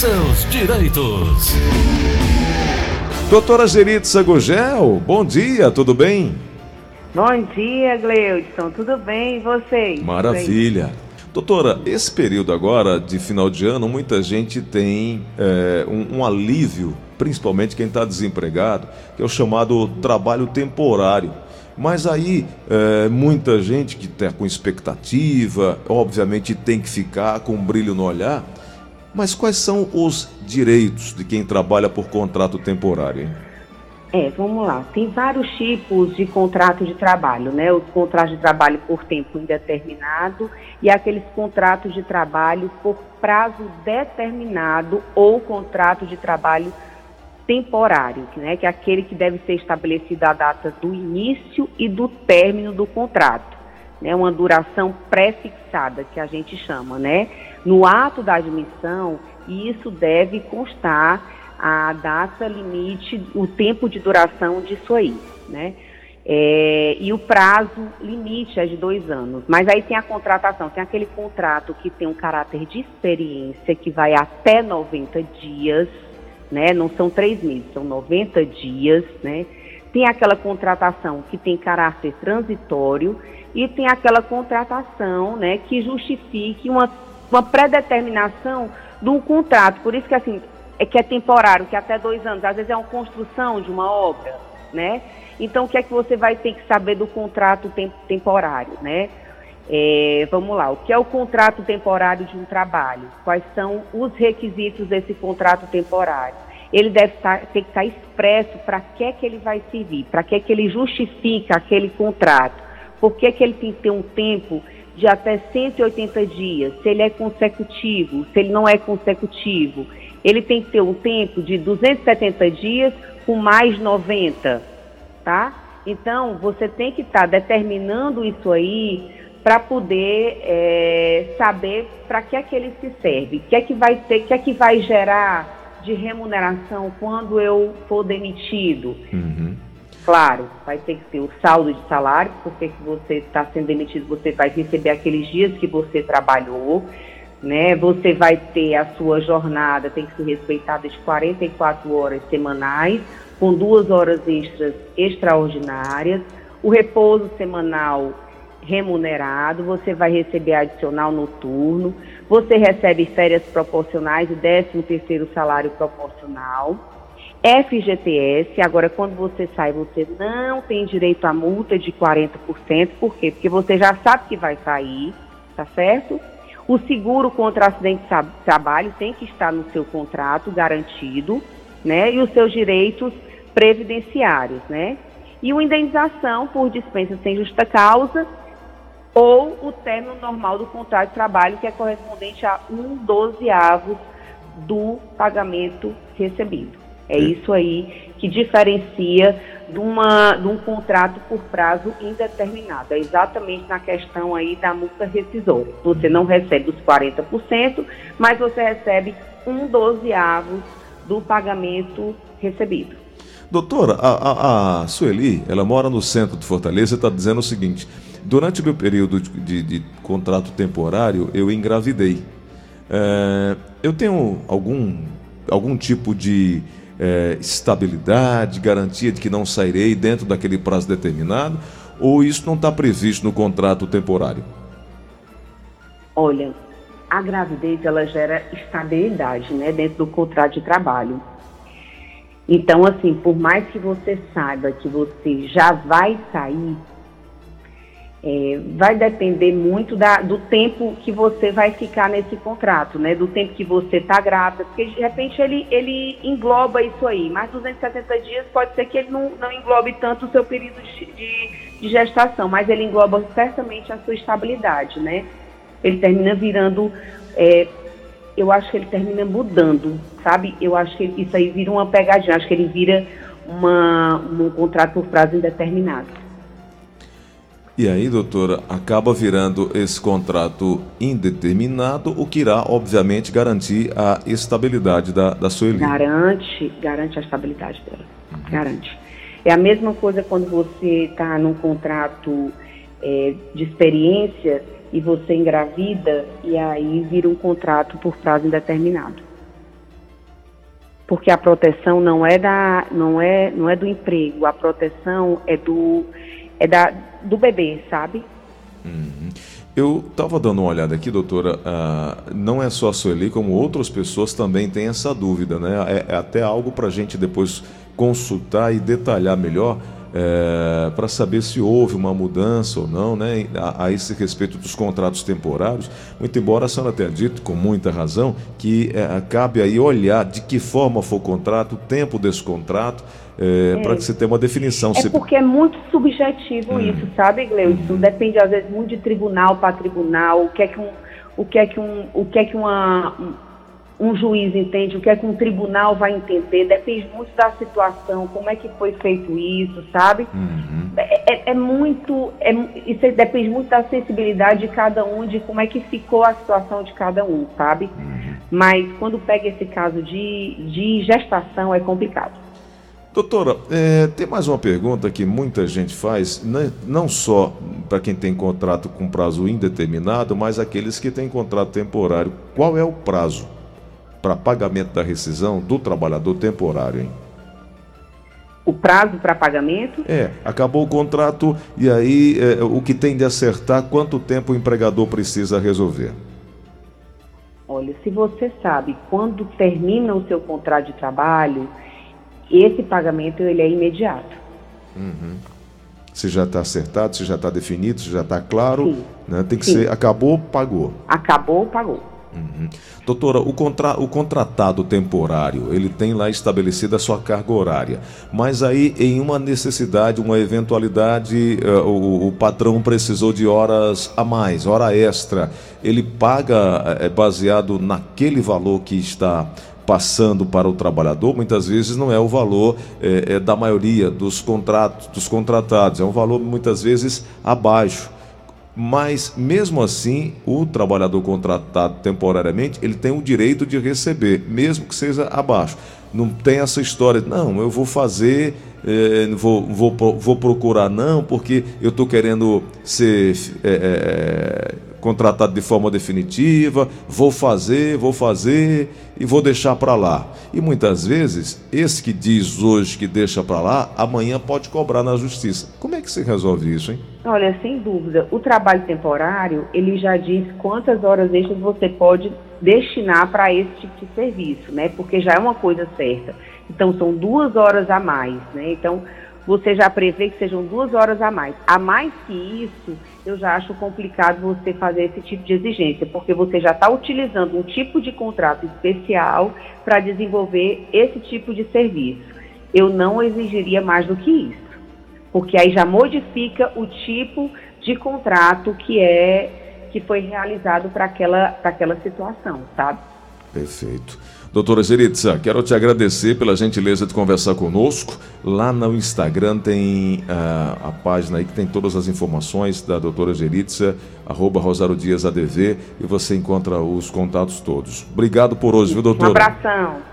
seus direitos. Doutora Geritza Gugel, bom dia, tudo bem? Bom dia, Gleudson, tudo bem e vocês? Maravilha. Doutora, esse período agora de final de ano, muita gente tem é, um, um alívio, principalmente quem está desempregado, que é o chamado trabalho temporário. Mas aí, é, muita gente que está com expectativa, obviamente tem que ficar com um brilho no olhar. Mas quais são os direitos de quem trabalha por contrato temporário? Hein? É, vamos lá. Tem vários tipos de contrato de trabalho, né? Os contratos de trabalho por tempo indeterminado e aqueles contratos de trabalho por prazo determinado ou contrato de trabalho temporário, né? Que é aquele que deve ser estabelecido a data do início e do término do contrato, né? Uma duração pré-fixada que a gente chama, né? No ato da admissão, isso deve constar a data limite, o tempo de duração disso aí, né? É, e o prazo limite é de dois anos. Mas aí tem a contratação, tem aquele contrato que tem um caráter de experiência, que vai até 90 dias, né? Não são três meses, são 90 dias, né? Tem aquela contratação que tem caráter transitório e tem aquela contratação, né, que justifique uma, uma predeterminação de um contrato. Por isso que assim, é que é temporário, que é até dois anos, às vezes é uma construção de uma obra, né? Então, o que é que você vai ter que saber do contrato temporário, né? É, vamos lá, o que é o contrato temporário de um trabalho? Quais são os requisitos desse contrato temporário? Ele deve estar, ter que estar expresso para que que ele vai servir, para que que ele justifica aquele contrato, por que, que ele tem que ter um tempo de até 180 dias, se ele é consecutivo, se ele não é consecutivo, ele tem que ter um tempo de 270 dias com mais 90, tá? Então, você tem que estar tá determinando isso aí para poder é, saber para que é que ele se serve, o que é que vai ter, o que é que vai gerar de remuneração quando eu for demitido. Uhum. Claro, vai ter que ter o saldo de salário, porque se você está sendo demitido, você vai receber aqueles dias que você trabalhou né? Você vai ter a sua jornada, tem que ser respeitada de 44 horas semanais, com duas horas extras extraordinárias, o repouso semanal remunerado, você vai receber adicional noturno, você recebe férias proporcionais e 13 terceiro salário proporcional, FGTS, agora quando você sai, você não tem direito à multa de 40%, por quê? Porque você já sabe que vai sair, tá certo? O seguro contra acidente de trabalho tem que estar no seu contrato garantido, né? E os seus direitos previdenciários, né? E uma indenização por dispensa sem justa causa ou o término normal do contrato de trabalho, que é correspondente a um dozeavo do pagamento recebido. É isso aí que diferencia de, uma, de um contrato por prazo indeterminado. É exatamente na questão aí da multa rescisória. Você não recebe os 40%, mas você recebe um dozeavo do pagamento recebido. Doutora, a, a, a, Sueli, ela mora no centro de Fortaleza e está dizendo o seguinte: durante o meu período de, de, contrato temporário, eu engravidei. É, eu tenho algum, algum tipo de é, estabilidade, garantia de que não sairei dentro daquele prazo determinado? Ou isso não está previsto no contrato temporário? Olha, a gravidez ela gera estabilidade né, dentro do contrato de trabalho. Então, assim, por mais que você saiba que você já vai sair, é, vai depender muito da, do tempo que você vai ficar nesse contrato, né? Do tempo que você está grávida, porque de repente ele, ele engloba isso aí, mas 270 dias pode ser que ele não, não englobe tanto o seu período de, de, de gestação, mas ele engloba certamente a sua estabilidade, né? Ele termina virando, é, eu acho que ele termina mudando, sabe? Eu acho que isso aí vira uma pegadinha, acho que ele vira uma, um contrato por prazo indeterminado. E aí, doutora, acaba virando esse contrato indeterminado, o que irá, obviamente, garantir a estabilidade da, da Sueli. Garante, garante a estabilidade dela. Uhum. Garante. É a mesma coisa quando você está num contrato é, de experiência e você engravida e aí vira um contrato por prazo indeterminado. porque a proteção não é da não é não é do emprego, a proteção é do é da do bebê, sabe? Uhum. Eu estava dando uma olhada aqui, doutora. Uh, não é só a Sueli, como outras pessoas também têm essa dúvida, né? É, é até algo para a gente depois consultar e detalhar melhor é, para saber se houve uma mudança ou não, né, a, a, esse respeito dos contratos temporários. Muito embora a senhora tenha dito, com muita razão, que é, cabe aí olhar de que forma foi o contrato, o tempo desse contrato, é, é. para que você tenha uma definição. É porque é muito subjetivo hum. isso, sabe, Gleudson? Depende às vezes muito de tribunal para tribunal, o que é que um, o que é que um, o que é que uma um juiz entende, o que é que um tribunal vai entender, depende muito da situação, como é que foi feito isso, sabe? Uhum. É, é, é, muito, é, isso depende muito da sensibilidade de cada um, de como é que ficou a situação de cada um, sabe? Uhum. Mas quando pega esse caso de, de gestação é complicado. Doutora, é, tem mais uma pergunta que muita gente faz, né, não só para quem tem contrato com prazo indeterminado, mas aqueles que têm contrato temporário. Qual é o prazo? para pagamento da rescisão do trabalhador temporário, hein? O prazo para pagamento? É, acabou o contrato e aí é, o que tem de acertar, quanto tempo o empregador precisa resolver? Olha, se você sabe quando termina o seu contrato de trabalho, esse pagamento ele é imediato. Uhum. Se já está acertado, se já está definido, se já está claro, né? tem que Sim. ser acabou, pagou. Acabou, pagou. Uhum. Doutora, o, contra, o contratado temporário, ele tem lá estabelecida a sua carga horária, mas aí em uma necessidade, uma eventualidade, uh, o, o, patrão precisou de horas a mais, hora extra, ele paga é, baseado naquele valor que está passando para o trabalhador, muitas vezes não é o valor é, é da maioria dos contratos, dos contratados, é um valor muitas vezes abaixo mas mesmo assim o trabalhador contratado temporariamente ele tem o direito de receber, mesmo que seja abaixo. Não tem essa história, não, eu vou fazer, é, vou, vou, vou procurar não, porque eu estou querendo ser contratado de forma definitiva, vou fazer, vou fazer e vou deixar para lá. E muitas vezes, esse que diz hoje que deixa para lá, amanhã pode cobrar na justiça. Como é que se resolve isso, hein? Olha, sem dúvida, o trabalho temporário, ele já diz quantas horas extras você pode destinar para esse tipo de serviço, né? Porque já é uma coisa certa. Então, são duas horas a mais, né? Então, você já prevê que sejam duas horas a mais. A mais que isso, eu já acho complicado você fazer esse tipo de exigência, porque você já está utilizando um tipo de contrato especial para desenvolver esse tipo de serviço. Eu não exigiria mais do que isso, porque aí já modifica o tipo de contrato que é que foi realizado para aquela, aquela situação, sabe? Perfeito. Doutora Geritza, quero te agradecer pela gentileza de conversar conosco. Lá no Instagram tem uh, a página aí que tem todas as informações da doutora Geritza, arroba Rosário Dias ADV, e você encontra os contatos todos. Obrigado por hoje, viu, doutora? Um abração.